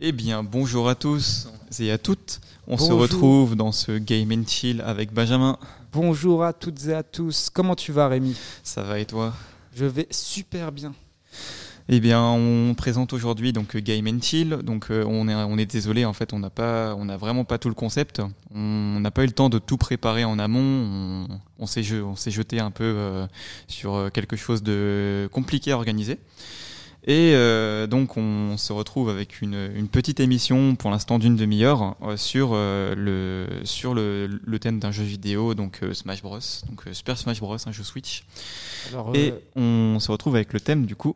Eh bien, bonjour à tous et à toutes. On se retrouve dans ce Game and Chill avec Benjamin. Bonjour à toutes et à tous. Comment tu vas, Rémi? Ça va et toi? Je vais super bien. Eh bien, on présente aujourd'hui donc Game and Chill. Donc, euh, on est on est désolé en fait, on n'a pas on n'a vraiment pas tout le concept. On n'a pas eu le temps de tout préparer en amont. On, on s'est je- on s'est jeté un peu euh, sur euh, quelque chose de compliqué à organiser. Et euh, donc on se retrouve avec une, une petite émission pour l'instant d'une demi-heure euh, sur euh, le sur le, le thème d'un jeu vidéo donc Smash Bros donc Super Smash Bros un jeu Switch Alors, et on se retrouve avec le thème du coup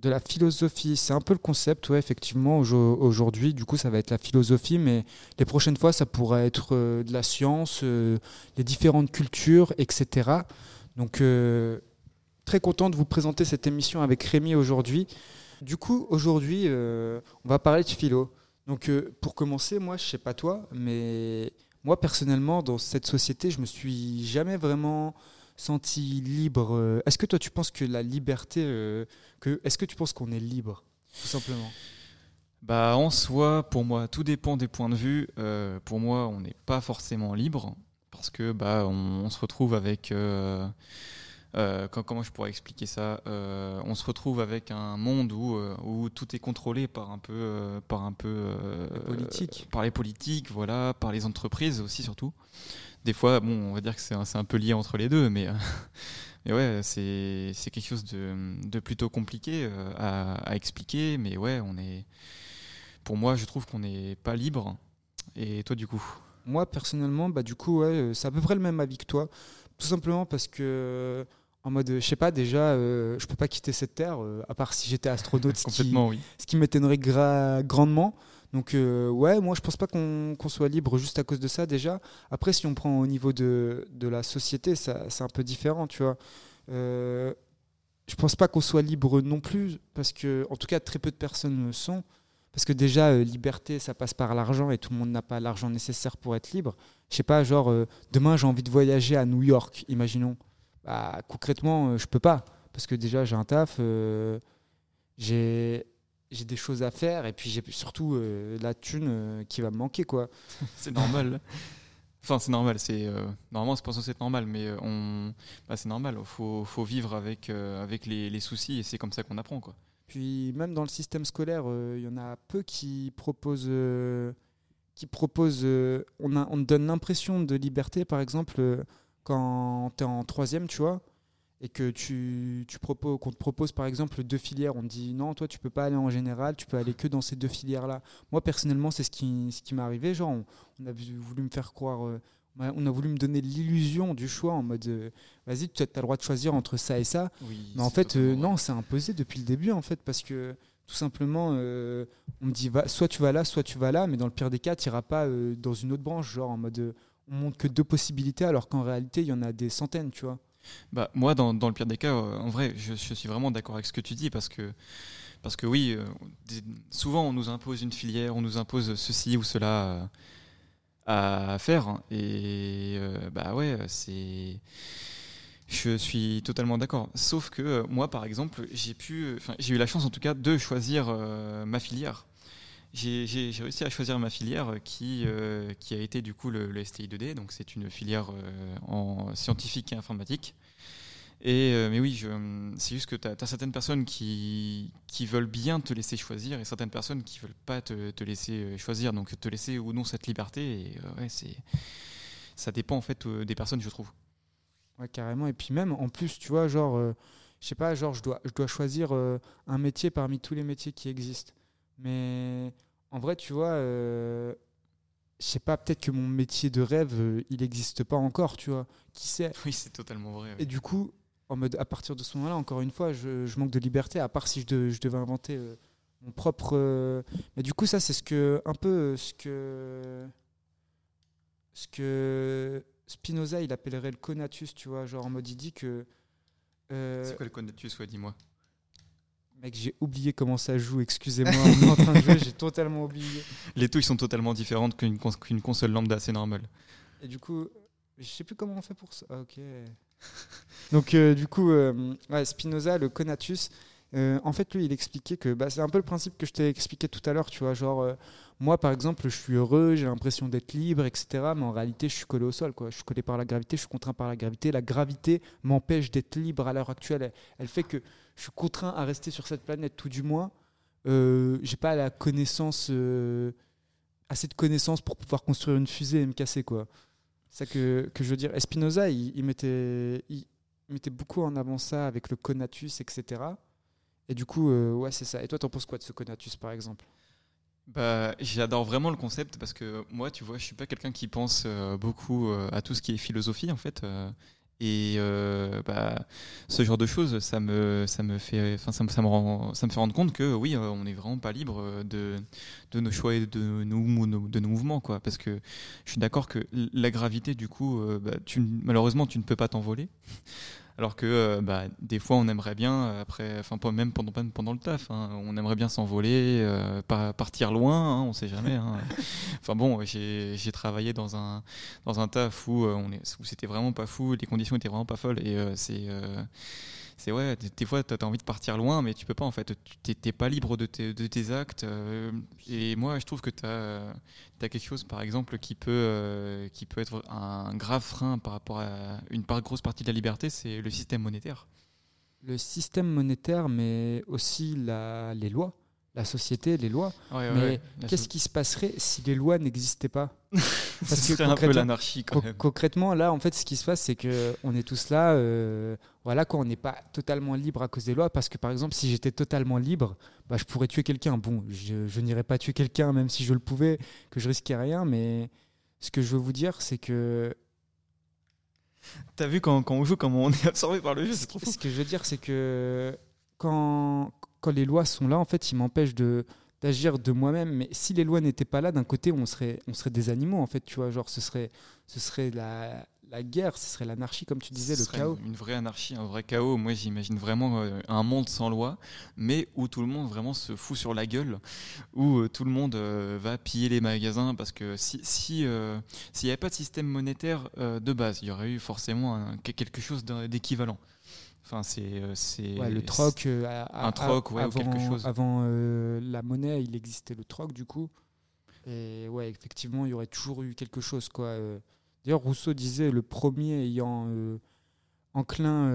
de la philosophie, c'est un peu le concept, ouais, effectivement. aujo- Aujourd'hui, du coup, ça va être la philosophie, mais les prochaines fois, ça pourrait être de la science, les différentes cultures, etc. Donc, très content de vous présenter cette émission avec Rémi aujourd'hui. Du coup, aujourd'hui, euh, on va parler de philo. Donc, euh, pour commencer, moi, je sais pas toi, mais moi, personnellement, dans cette société, je me suis jamais vraiment senti libre. Euh, Est-ce que toi, tu penses que la liberté, est-ce que tu penses qu'on est libre, tout simplement? Bah en soi pour moi tout dépend des points de vue pour moi on n'est pas forcément libre parce que bah on se retrouve avec euh, quand- comment je pourrais expliquer ça Euh, on se retrouve avec un monde où, euh, où tout est contrôlé par un peu par un peu Les politiques. par les politiques voilà par les entreprises aussi surtout des fois bon on va dire que c'est un, un peu lié entre les deux mais mais ouais c'est quelque chose de, de plutôt compliqué à, à expliquer mais ouais on est pour moi je trouve qu'on n'est pas libre et toi du coup? Moi, personnellement, bah, du coup, ouais, c'est à peu près le même avis que toi. Tout simplement parce que, en mode, je sais pas, déjà, euh, je peux pas quitter cette terre, euh, à part si j'étais astronaute, ce qui, oui qui m'étonnerait gra- grandement. Donc, euh, ouais, moi, je pense pas qu'on soit libre juste à cause de ça, déjà. Après, si on prend au niveau de, de la société, ça- c'est un peu différent, tu vois. Euh, je pense pas qu'on soit libre non plus, parce que, en tout cas, très peu de personnes le sont. Parce que déjà, euh, liberté, ça passe par l'argent et tout le monde n'a pas l'argent nécessaire pour être libre. Je sais pas, genre, euh, demain j'ai envie de voyager à New York, imaginons. Bah, concrètement, euh, je peux pas. Parce que déjà, j'ai un taf, euh, j'ai j'ai des choses à faire et puis j'ai surtout euh, la thune euh, qui va me manquer, quoi. c'est normal enfin c'est normal c'est euh, normalement c'est pas censé être normal mais on bah, c'est normal faut faut vivre avec avec les, les soucis et c'est comme ça qu'on apprend quoi Puis même dans le système scolaire, il y en a peu qui proposent, qui proposent on, a, on donne l'impression de liberté, par exemple, quand tu es en troisième, tu vois, et que tu, tu proposes, qu'on te propose par exemple deux filières, on te dit non, toi tu peux pas aller en général, tu peux aller que dans ces deux filières-là. Moi personnellement, c'est ce qui, ce qui m'est arrivé, genre on, on a voulu me faire croire, euh, on a voulu me donner l'illusion du choix en mode, euh, vas-y, tu as le droit de choisir entre ça et ça. oui Mais en fait, euh, non, c'est imposé depuis le début, en fait, parce que tout simplement, on me dit va, soit tu vas là, soit tu vas là, mais dans le pire des cas, tu n'iras pas dans une autre branche, genre en mode montre que deux possibilités, alors qu'en réalité, il y en a des centaines, tu vois. Bah, moi, dans, dans le pire des cas, euh, en vrai, je, suis vraiment d'accord avec ce que tu dis parce que, parce que oui, euh, souvent on nous impose une filière, on nous impose ceci ou cela à faire hein, et euh, bah ouais, c'est. Je suis totalement d'accord. Sauf que moi, par exemple, j'ai pu, j'ai eu la chance en tout cas de choisir ma filière. J'ai réussi à choisir ma filière qui, euh, a été du coup le, le STI 2D, donc c'est une filière euh, en scientifique et informatique. Et, euh, mais oui, c'est juste que tu as, certaines personnes qui, veulent bien te laisser choisir et certaines personnes qui veulent pas te, laisser choisir, donc te laisser ou non cette liberté. Ça dépend en fait des personnes, je trouve. Ouais, carrément. Et puis même, en plus, tu vois, genre, je sais pas, genre, je dois, choisir un métier parmi tous les métiers qui existent. Mais en vrai, tu vois, euh, je sais pas, peut-être que mon métier de rêve, euh, il n'existe pas encore, tu vois. Qui sait Oui, c'est totalement vrai. Et du coup, en mode, à partir de ce moment-là, encore une fois, je, je manque de liberté, à part si je, de- je devais inventer euh, mon propre. Mais du coup, ça, c'est ce que, un peu ce que. Ce que Spinoza, il appellerait le conatus, tu vois. Genre, en mode, il dit que. C'est quoi le conatus, ouais, dis-moi Mec, j'ai oublié comment ça joue, excusez-moi. On est en train de jouer, j'ai totalement oublié. Les touches sont totalement différentes qu'une cons- qu'une console lambda, c'est normal. Et du coup, je sais plus comment on fait pour ça. Ah, ok. Donc, euh, du coup, euh, ouais, Spinoza, le conatus, Euh, en fait, lui, il expliquait que bah, c'est un peu le principe que je t'ai expliqué tout à l'heure, tu vois. Genre, moi, par exemple, je suis heureux, j'ai l'impression d'être libre, etc. Mais en réalité, je suis collé au sol, quoi. Je suis collé par la gravité, je suis contraint par la gravité. La gravité m'empêche d'être libre à l'heure actuelle. Elle, fait que je suis contraint à rester sur cette planète, tout du moins. Euh, j'ai pas la connaissance, euh, assez de connaissances pour pouvoir construire une fusée et me casser, quoi. C'est ça que, que, je veux dire. Espinoza, il, mettait, il mettait beaucoup en avant ça avec le conatus, etc. Et du coup, euh, ouais, c'est ça. Et toi, t'en penses quoi de ce Conatus, par exemple? Bah, j'adore vraiment le concept parce que moi, tu vois, je suis pas quelqu'un qui pense euh, beaucoup euh, à tout ce qui est philosophie en fait. et bah, ce genre de choses, ça me, ça me fait, enfin, ça me, ça me rend, ça me fait rendre compte que oui, on n'est vraiment pas libre de, de nos choix et de nos, de nos mouvements, quoi. Parce que je suis d'accord que la gravité, du coup, bah, tu, malheureusement, tu ne peux pas t'envoler. Alors que euh, bah, des fois, on aimerait bien, euh, après, enfin, même pendant, pendant le taf, hein, on aimerait bien s'envoler, euh, partir loin, hein, on sait jamais. Hein. enfin bon, j'ai travaillé dans un, dans un taf où, où c'était vraiment pas fou, les conditions étaient vraiment pas folles, et c'est c'est ouais, des fois tu as envie de partir loin, mais tu peux pas en fait, tu n'es pas libre de tes, actes. Euh, et moi, je trouve que tu as, as, quelque chose, par exemple, qui peut, euh, qui peut être un grave frein par rapport à une part, grosse partie de la liberté, c'est le système monétaire. Le système monétaire, mais aussi la, les lois la société, les lois. mais qu'est-ce qui se passerait si les lois n'existaient pas Ce serait un peu l'anarchie quand même. Concrètement, là, en fait, ce qui se passe, c'est que on est tous là, euh, voilà, quoi, on n'est pas totalement libre à cause des lois, parce que par exemple, si j'étais totalement libre, bah, je pourrais tuer quelqu'un. Bon, je, je n'irais pas tuer quelqu'un, même si je le pouvais, que je risquais rien, mais ce que je veux vous dire, c'est que T'as vu quand, quand, on joue, comment on est absorbé par le jeu, c'est trop fou. Ce que je veux dire, c'est que quand, quand les lois sont là, en fait, ils m'empêchent de d'agir de moi-même. Mais si les lois n'étaient pas là, d'un côté, on serait, on serait des animaux, en fait, tu vois. Genre, ce serait, ce serait la, la guerre, ce serait l'anarchie, comme tu disais, ce le chaos. Une, vraie anarchie, un vrai chaos. Moi, j'imagine vraiment euh, un monde sans loi, mais où tout le monde vraiment se fout sur la gueule, où euh, tout le monde euh, va piller les magasins, parce que si s'il n'y avait pas de système monétaire de base, il y aurait eu forcément quelque chose d'équivalent. Enfin, c'est euh, le troc. Euh, un troc, ouais, avant, ou quelque chose. Avant euh, la monnaie, il existait le troc du coup. Et ouais, effectivement, il y aurait toujours eu quelque chose quoi. D'ailleurs, Rousseau disait le premier ayant enclin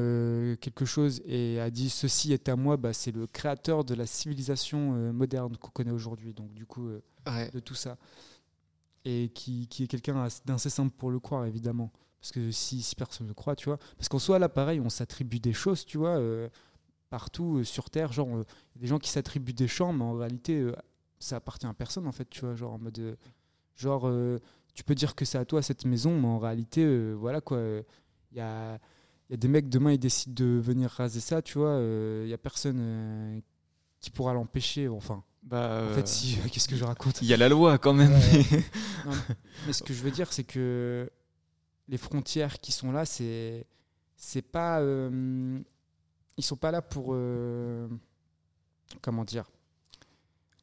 quelque chose et a dit ceci est à moi, bah, c'est le créateur de la civilisation moderne qu'on connaît aujourd'hui. Donc du coup, de tout ça. Et qui, qui est quelqu'un d'assez simple pour le croire, évidemment. Parce que si, si personne ne croit, tu vois. Parce qu'en soi, là, pareil, on s'attribue des choses, tu vois, euh, partout euh, sur Terre. Genre, il y a des gens qui s'attribuent des champs, mais en réalité, euh, ça appartient à personne, en fait, tu vois. Genre, en mode. genre, tu peux dire que c'est à toi cette maison, mais en réalité, voilà, quoi. Il y a. Il y a des mecs, demain, ils décident de venir raser ça, tu vois. Il y a personne qui pourra l'empêcher. Enfin, bah, en fait, si, qu'est-ce que je raconte? Il y a la loi quand même. mais ce que je veux dire, c'est que les frontières qui sont là, c'est c'est pas euh, ils sont pas là pour euh, comment dire.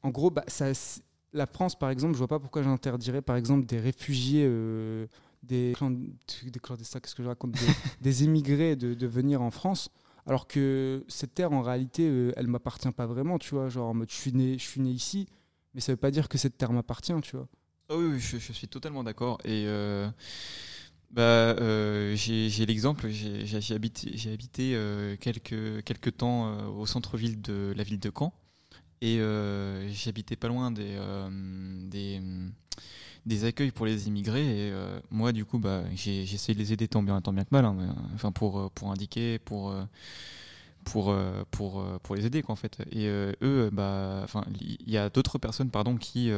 En gros, bah, ça, la France, par exemple, je vois pas pourquoi j'interdirais, par exemple, des réfugiés, euh, des, des clandestins, qu'est-ce que je raconte, des, émigrés de, de, venir en France, alors que cette terre, en réalité, elle m'appartient pas vraiment, tu vois. Genre, en mode, je suis né, je suis né ici, mais ça veut pas dire que cette terre m'appartient, tu vois. Oh oui, je, je, suis totalement d'accord. Et bah, euh, j'ai l'exemple, j'ai habité, habité euh, quelques, temps euh, au centre-ville de la ville de Caen et j'habitais pas loin des, des, des, accueils pour les immigrés et moi du coup bah, j'ai essayé de les aider tant bien, tant bien que mal, hein, enfin pour, pour indiquer, pour pour, pour, pour les aider quoi, en fait. Et eux, bah, enfin, il y a d'autres personnes pardon qui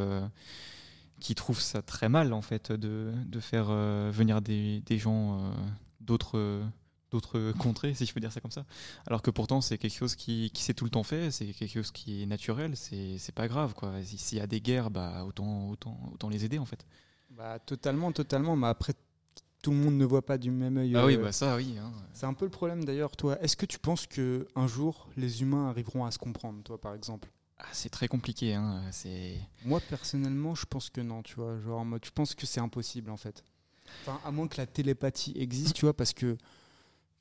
qui trouvent ça très mal en fait de, de faire euh, venir des, des gens euh, d'autres d'autres contrées, si je peux dire ça comme ça. Alors que pourtant, c'est quelque chose qui, qui s'est tout le temps fait, c'est quelque chose qui est naturel, c'est pas grave. quoi. S'il y a des guerres, bah, autant, autant, autant les aider en fait. Bah, totalement, totalement. Mais après, tout le monde ne voit pas du même œil. Ah oui, euh, bah ça, oui. Hein. C'est un peu le problème d'ailleurs, toi. Est-ce que tu penses qu'un jour, les humains arriveront à se comprendre, toi, par exemple? Ah, c'est très compliqué. Hein. C'est... Moi, personnellement, je pense que non, tu vois. Genre, en mode, je pense que c'est impossible, en fait. Enfin, à moins que la télépathie existe, tu vois, parce que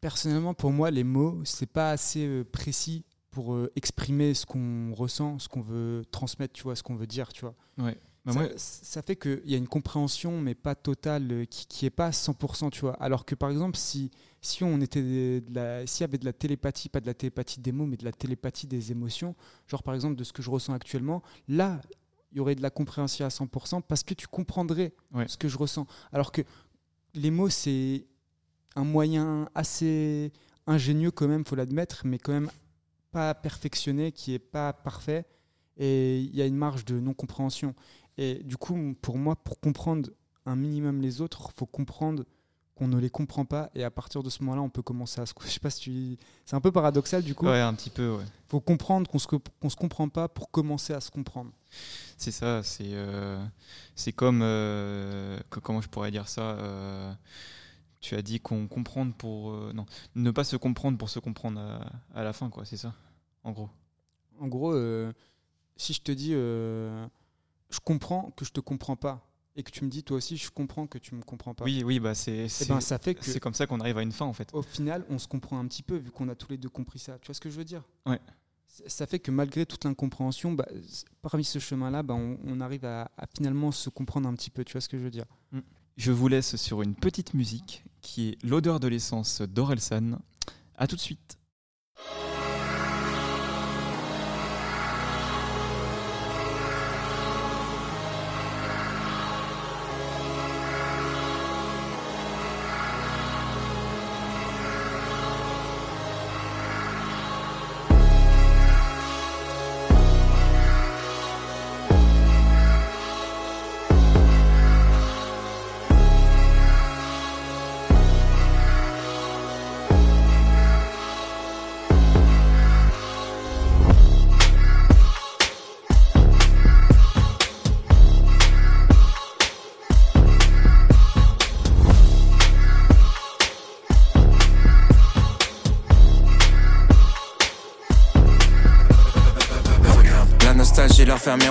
personnellement, pour moi, les mots, c'est pas assez euh, précis pour euh, exprimer ce qu'on ressent, ce qu'on veut transmettre, tu vois, ce qu'on veut dire, tu vois. Ouais. Bah, ça, moi- ça fait qu'il y a une compréhension, mais pas totale, euh, qui, qui est pas à 100%, tu vois. Alors que par exemple, si, si on était de la, s'il y avait de la télépathie, pas de la télépathie des mots, mais de la télépathie des émotions, genre par exemple de ce que je ressens actuellement, là, il y aurait de la compréhension à 100% parce que tu comprendrais Ouais. ce que je ressens. Alors que les mots, c'est un moyen assez ingénieux quand même, faut l'admettre, mais quand même pas perfectionné, qui est pas parfait. Et il y a une marge de non-compréhension. Et du coup, pour moi, pour comprendre un minimum les autres, faut comprendre qu'on ne les comprend pas. Et à partir de ce moment-là, on peut commencer à se. Je sais pas si tu. C'est un peu paradoxal du coup. Ouais, un petit peu, ouais. faut comprendre qu'on se, qu'on se comprend pas pour commencer à se comprendre. C'est ça, c'est euh, c'est comme euh, que- comment je pourrais dire ça. euh, tu as dit qu'on comprendre pour euh, non ne pas se comprendre pour se comprendre à, à la fin quoi, c'est ça, en gros. En gros, euh, si je te dis euh, je comprends que je te comprends pas et que tu me dis toi aussi je comprends que tu me comprends pas. Oui, oui, bah c'est Eh c'est ben, ça fait que c'est comme ça qu'on arrive à une fin en fait. au final, on se comprend un petit peu vu qu'on a tous les deux compris ça. Tu vois ce que je veux dire? Ouais. Ça fait que malgré toute l'incompréhension, bah, parmi ce chemin-là, bah, on, on arrive à, à finalement se comprendre un petit peu. Tu vois ce que je veux dire? Je vous laisse sur une petite musique qui est l'odeur de l'essence d'Orelsan. À tout de suite.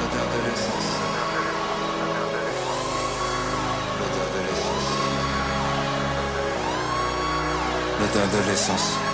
L'odeur de l'essence. L'odeur de l'essence.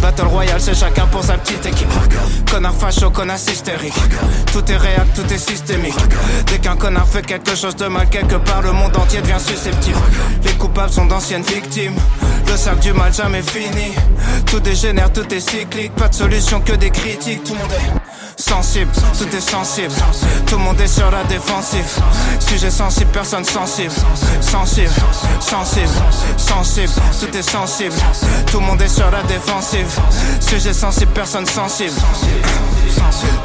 Battle Royale, c'est chacun pour sa petite équipe. Connard facho, connasse hystérique. Tout est réel, tout est systémique. Dès qu'un connard fait quelque chose de mal, quelque part, le monde entier devient susceptible. Les coupables sont d'anciennes victimes. Le sac du mal jamais fini. Tout dégénère, tout est cyclique. Pas de solution que des critiques. Tout le monde est sensible, tout est sensible. Tout le monde est sur la défensive. Sujet sensible, personne sensible. Sensible, sensible, sensible. Tout est sensible. Tout le monde est sur la défensive. Sujet sensible, personne sensible.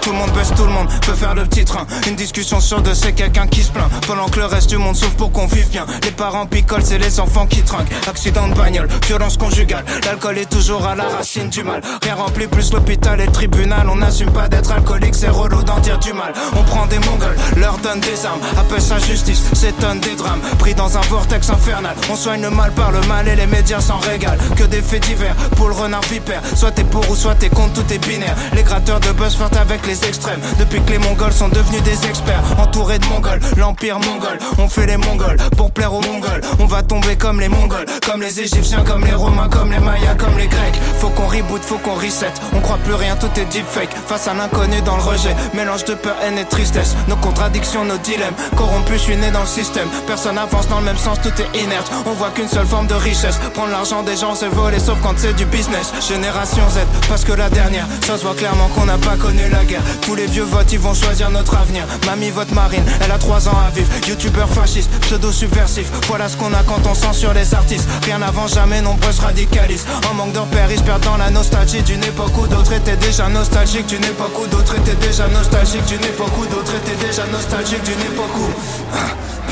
Tout le monde baisse, tout le monde peut faire le petit train. Une discussion sur deux, c'est quelqu'un qui se plaint. Pendant que le reste du monde souffre pour qu'on vive bien. Les parents picolent, c'est les enfants qui trinquent. Accident de bagnole, violence conjugale. L'alcool est toujours à la racine du mal. Rien remplit plus l'hôpital et le tribunal. On n'assume pas d'être alcoolique, c'est relou d'en dire du mal. On prend des mongols, leur donne des armes. Appelle ça justice, s'étonne des drames. Pris dans un vortex infernal. On soigne le mal par le mal et les médias s'en régalent. Que des faits divers pour le renard vipère. Soit t'es pour ou soit t'es contre, tout est binaire. Les gratteurs de buzz flirtent avec les extrêmes. Depuis que les mongols sont devenus des experts, entourés de mongols. Mongol, l'empire mongol. On fait les Mongols pour plaire aux Mongols. On va tomber comme les Mongols, comme les Égyptiens, comme les Romains, comme les Mayas, comme les Grecs. Faut qu'on reboot, faut qu'on reset. On croit plus rien, tout est deepfake. Face à l'inconnu dans le rejet, mélange de peur, haine et tristesse. Nos contradictions, nos dilemmes. Corrompus, je suis né dans le système. Personne avance dans le même sens, tout est inerte. On voit qu'une seule forme de richesse. Prendre l'argent des gens, c'est voler, sauf quand c'est du business. Génération Z, parce que la dernière, ça se voit clairement qu'on n'a pas connu la guerre. Tous les vieux votes, ils vont choisir notre avenir. Mamie vote marine, elle a 3 ans à vivre. Youtubeur fasciste, pseudo subversif. Voilà ce qu'on a quand on censure les artistes. Rien n'avance jamais, nombreuses radicalistes. En manque de repères, ils se perdent la nostalgie d'une époque où d'autres étaient déjà nostalgiques. D'une époque où d'autres étaient déjà nostalgiques. D'une époque où d'autres étaient déjà nostalgiques. D'une époque où.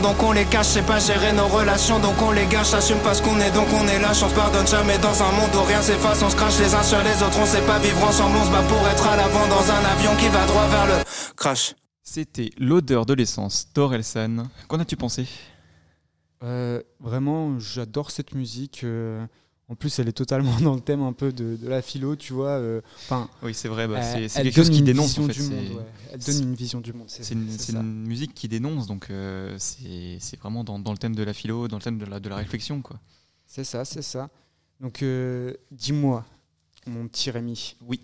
donc on les cache, c'est pas gérer nos relations donc on les gâche, assume pas ce qu'on est donc on est lâche, on se pardonne jamais dans un monde où rien s'efface, on se crache les uns sur les autres, on sait pas vivre ensemble, on se bat pour être à l'avant dans un avion qui va droit vers le crash. C'était l'odeur de l'essence d'Orelsan. Qu'en as-tu pensé? Euh, Vraiment, j'adore cette musique. Euh, en plus, elle est totalement dans le thème un peu de, la philo, tu vois. Euh, enfin, oui, c'est vrai. Bah, c'est quelque chose qui dénonce. En fait, monde, Elle donne une vision du monde. C'est une, une, musique qui dénonce, donc euh, c'est vraiment dans, dans, le thème de la philo, dans le thème de la, de la réflexion, quoi. C'est ça, c'est ça. Donc, euh, dis-moi, mon petit Rémi. Oui.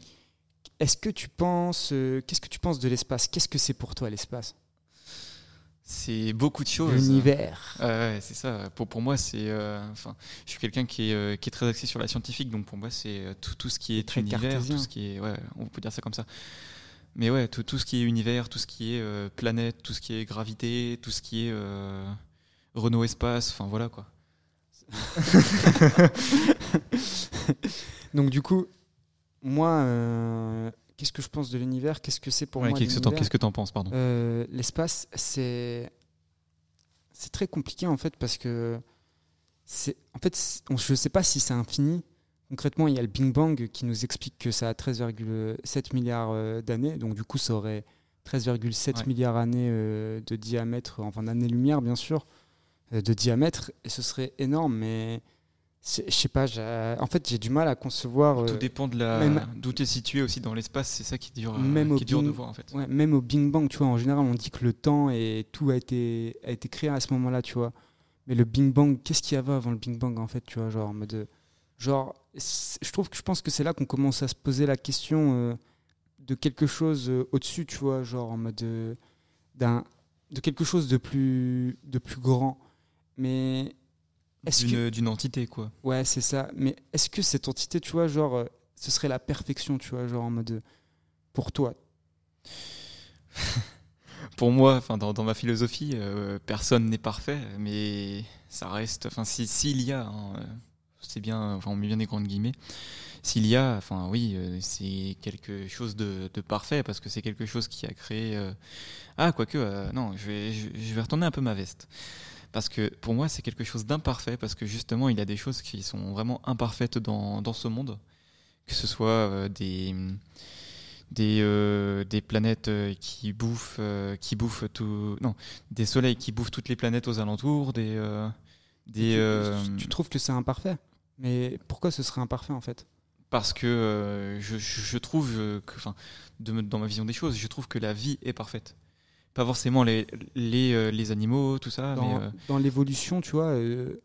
Est-ce que tu penses, qu'est-ce que tu penses de l'espace? Qu'est-ce que c'est pour toi l'espace? C'est beaucoup de choses. L'univers. ouais, c'est ça. Pour, pour moi, c'est. Euh, enfin, je suis quelqu'un qui, est, euh, qui est très axé sur la scientifique, donc pour moi, c'est euh, tout, tout ce qui est très univers, tout ce qui est. Ouais, on peut dire ça comme ça. Mais ouais, tout, tout ce qui est univers, tout ce qui est planète, tout ce qui est gravité, tout ce qui est Renault Espace, enfin voilà quoi. donc du coup, moi qu'est-ce que je pense de l'univers Qu'est-ce que c'est pour moi Qu'est-ce que tu en penses pardon euh, L'espace, c'est c'est très compliqué en fait parce que c'est en fait je ne sais pas si c'est infini. Concrètement, il y a le Big Bang qui nous explique que ça a 13,7 milliards euh, d'années, donc du coup ça aurait 13,7 milliards d'années euh, de diamètre, enfin d'années-lumière bien sûr, de diamètre, et ce serait énorme, mais je sais pas, en fait j'ai du mal à concevoir. Tout euh, dépend de la d'où tu es situé aussi dans l'espace, c'est ça qui dure, même qui dure de voir en fait. même au Big Bang, tu vois, en général on dit que le temps et tout a été, a été créé à ce moment-là, tu vois. Mais le Big Bang, qu'est-ce qu'il y avait avant le Big Bang en fait, tu vois, genre en mode, genre, je trouve que je pense que c'est là qu'on commence à se poser la question euh, de quelque chose euh, au-dessus, tu vois, genre en mode d'un de quelque chose de plus de plus grand. Mais d'une entité, quoi. Ouais, c'est ça. Mais est-ce que cette entité, tu vois, genre, euh, ce serait la perfection, tu vois, genre en mode. Pour toi? Pour moi, enfin, dans, dans, ma philosophie, euh, personne n'est parfait, mais ça reste. Enfin, s'il si, y a, hein, euh, c'est bien, enfin, on met bien des grandes guillemets. S'il y a, enfin, oui, c'est quelque chose de, de, parfait parce que c'est quelque chose qui a créé. Ah, quoique, non, je vais, je vais retourner un peu ma veste parce que pour moi c'est quelque chose d'imparfait parce que justement il y a des choses qui sont vraiment imparfaites dans, dans ce monde. Que ce soit euh, des des, euh, des planètes euh, qui bouffent qui bouffent tout non des soleils qui bouffent toutes les planètes aux alentours des des tu, trouves que c'est imparfait? Mais pourquoi ce serait imparfait en fait? Parce que je, je, trouve que enfin dans ma vision des choses je trouve que la vie est parfaite pas forcément les, les, euh, les animaux, tout ça. Dans, euh, dans l'évolution, tu vois, euh,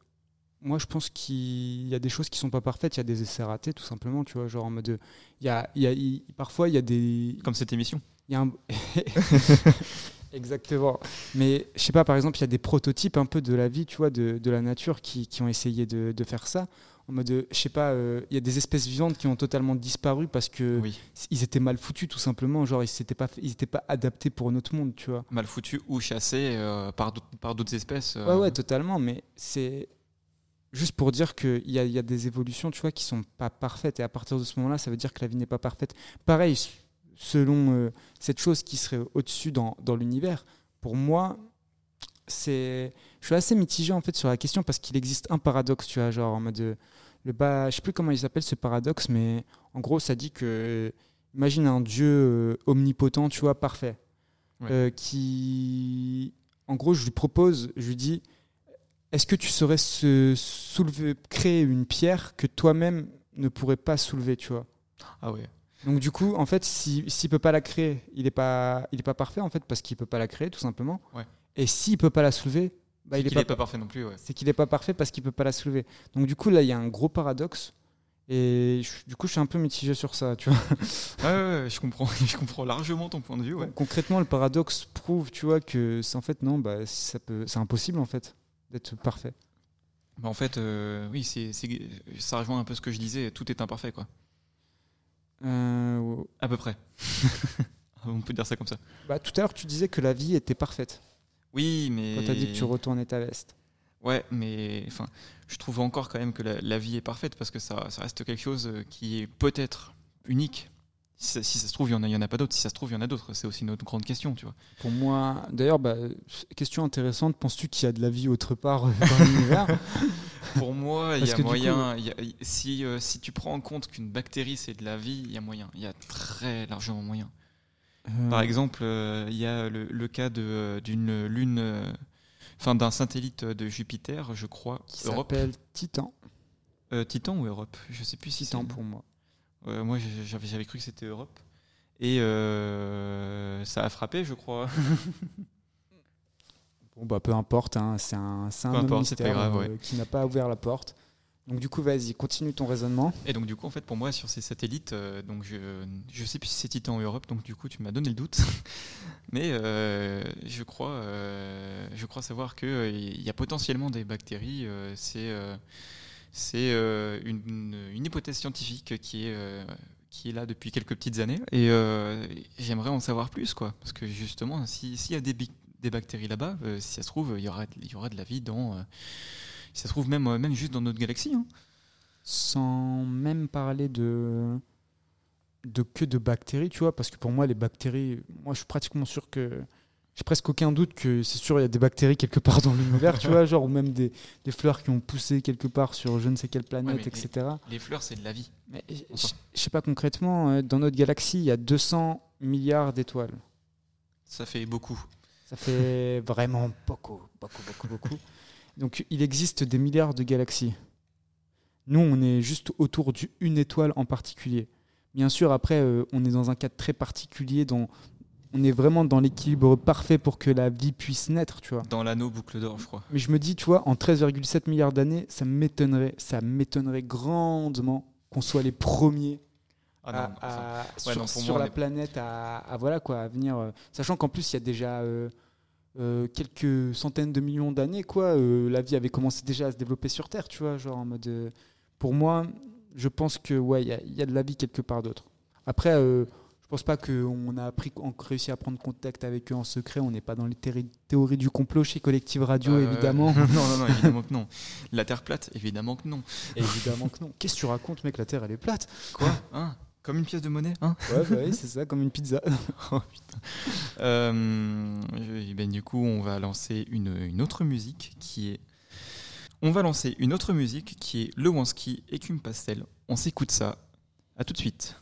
moi je pense qu'il y a des choses qui sont pas parfaites, il y a des essais ratés tout simplement, tu vois, genre en mode. Il y a, y a, parfois il y a des. Comme cette émission. Il y a un... Exactement. Mais je sais pas, par exemple, il y a des prototypes un peu de la vie, tu vois, de, de la nature qui, qui ont essayé de, de, faire ça en mode, je sais pas, euh, il y a des espèces vivantes qui ont totalement disparu parce que ils étaient mal foutus tout simplement, genre ils n'étaient pas, ils étaient pas adaptés pour notre monde, tu vois. Mal foutus ou chassés euh, par d'autres espèces. Euh. Ouais, ouais, totalement. Mais c'est juste pour dire qu'il y a, y a des évolutions, tu vois, qui sont pas parfaites et à partir de ce moment-là, ça veut dire que la vie n'est pas parfaite. Pareil, selon cette chose qui serait au-dessus dans, dans l'univers, pour moi, c'est, je suis assez mitigé en fait sur la question parce qu'il existe un paradoxe, tu vois, genre en mode euh, le bas, je sais plus comment il s'appelle ce paradoxe, mais en gros, ça dit que imagine un Dieu euh, omnipotent, tu vois, parfait, Ouais. euh, qui, en gros, je lui propose, je lui dis, est-ce que tu saurais se soulever, créer une pierre que toi-même ne pourrais pas soulever, tu vois? Ah ouais. Donc du coup, en fait, si- s'il peut pas la créer, il est pas, il est pas parfait en fait parce qu'il peut pas la créer tout simplement. Ouais. Et s'il peut pas la soulever, bah, il est Il pas, est pas parfait non plus, ouais. c'est qu'il est pas parfait parce qu'il peut pas la soulever. Donc du coup là, il y a un gros paradoxe. Et je- du coup, je suis un peu mitigé sur ça, tu vois. Ouais, ouais, je comprends, je comprends largement ton point de vue, ouais. Concrètement, le paradoxe prouve, tu vois, que c'est en fait non, bah ça peut, c'est impossible en fait d'être parfait. Bah, en fait, euh, oui, c'est- ça rejoint un peu ce que je disais, tout est imparfait, quoi. Euh, À peu près. On peut dire ça comme ça. bah, tout à l'heure, tu disais que la vie était parfaite Oui, mais. quand tu as dit que tu retournais ta veste. Ouais, mais enfin, je trouve encore quand même que la, la vie est parfaite parce que ça, ça reste quelque chose euh, qui est peut-être unique. Si ça, si ça se trouve, il y en a, y en a pas d'autres. Si ça se trouve, il y en a d'autres. C'est aussi une autre grande question, tu vois. Pour moi, d'ailleurs, bah, question intéressante, penses-tu qu'il y a de la vie autre part euh, dans l'univers? Pour moi, il y a moyen. y a- si, euh, si tu prends en compte qu'une bactérie c'est de la vie, il y a moyen. Il y a très largement moyen. Euh, Par exemple, euh, il y a le, le cas d'une lune, enfin d'un satellite de Jupiter, je crois, qui s'appelle Titan. Titan ou Europe, je sais plus si Titan pour moi. Euh, moi, j'avais, cru que c'était Europe. Et euh, ça a frappé, je crois. Bon, bah, peu importe, hein, c'est un, c'est un importe, mystère, grave, euh, ouais. qui n'a pas ouvert la porte. Donc, du coup, vas-y, continue ton raisonnement. Et donc, du coup, en fait, pour moi, sur ces satellites, euh, donc je, je sais plus si c'est Titan ou Europe, donc du coup, tu m'as donné le doute. Mais euh, je, crois, euh, je crois savoir qu'il y a potentiellement des bactéries. c'est c'est euh, une, une- hypothèse scientifique qui est, euh, qui est là depuis quelques petites années. Et euh, j'aimerais en savoir plus, quoi. Parce que justement, si- s'il y a des, des bactéries là-bas, si ça se trouve, il y aura, y aura de la vie dans. si ça se trouve, même, même juste dans notre galaxie. hein. Sans même parler de, de que de bactéries, tu vois, parce que pour moi, les bactéries, moi, je suis pratiquement sûr que. J'ai presque aucun doute que c'est sûr, il y a des bactéries quelque part dans l'univers, tu vois, genre, ou même des, des fleurs qui ont poussé quelque part sur je ne sais quelle planète, etc. Les fleurs, c'est de la vie. Mais je sais pas concrètement, euh, dans notre galaxie, il y a 200 milliards d'étoiles. Ça fait beaucoup. Ça fait vraiment beaucoup, beaucoup, beaucoup, beaucoup. Donc il existe des milliards de galaxies. Nous, on est juste autour d'une étoile en particulier. Bien sûr, après, euh, on est dans un cadre très particulier, dont on est vraiment dans l'équilibre parfait pour que la vie puisse naître, tu vois. Dans l'anneau boucle d'or, je crois. Mais je me dis, tu vois, en 13,7 milliards d'années, ça m'étonnerait, ça m'étonnerait grandement qu'on soit les premiers Ah non, à- enfin, à- ouais, sur, non, pour sur moi, on la est- planète à, à voilà quoi à venir euh, sachant qu'en plus il y a déjà euh, euh, quelques centaines de millions d'années quoi la vie avait commencé déjà à se développer sur Terre tu vois genre en mode pour moi je pense que ouais il y y, a de la vie quelque part d'autre après pense pas qu'on a appris on a réussi à prendre contact avec eux en secret on n'est pas dans les théories, du complot chez Collective Radio Euh, évidemment non, non, non, évidemment que non. La Terre plate, évidemment que non. évidemment que non qu'est-ce que tu racontes mec la Terre elle est plate Quoi? Hein? Comme une pièce de monnaie hein? Ouais bah oui, c'est ça comme une pizza Oh. Euh, je- ben, du coup, on va lancer une, une autre musique qui est. On va lancer une autre musique qui est Le Wansky Écume Pastel. On s'écoute ça. À tout de suite.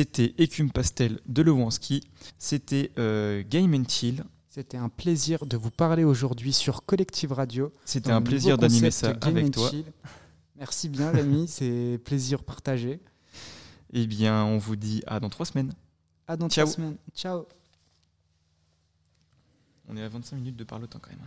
C'était Écume Pastel de Lewanski. C'était euh, Game and Chill. C'était un plaisir de vous parler aujourd'hui sur Collective Radio. C'était un plaisir d'animer ça avec toi. Chill. Merci bien, l'ami. C'est plaisir partagé. Eh bien, on vous dit à dans trois semaines. À dans trois semaines. Ciao. On est à 25 minutes de parle temps quand même.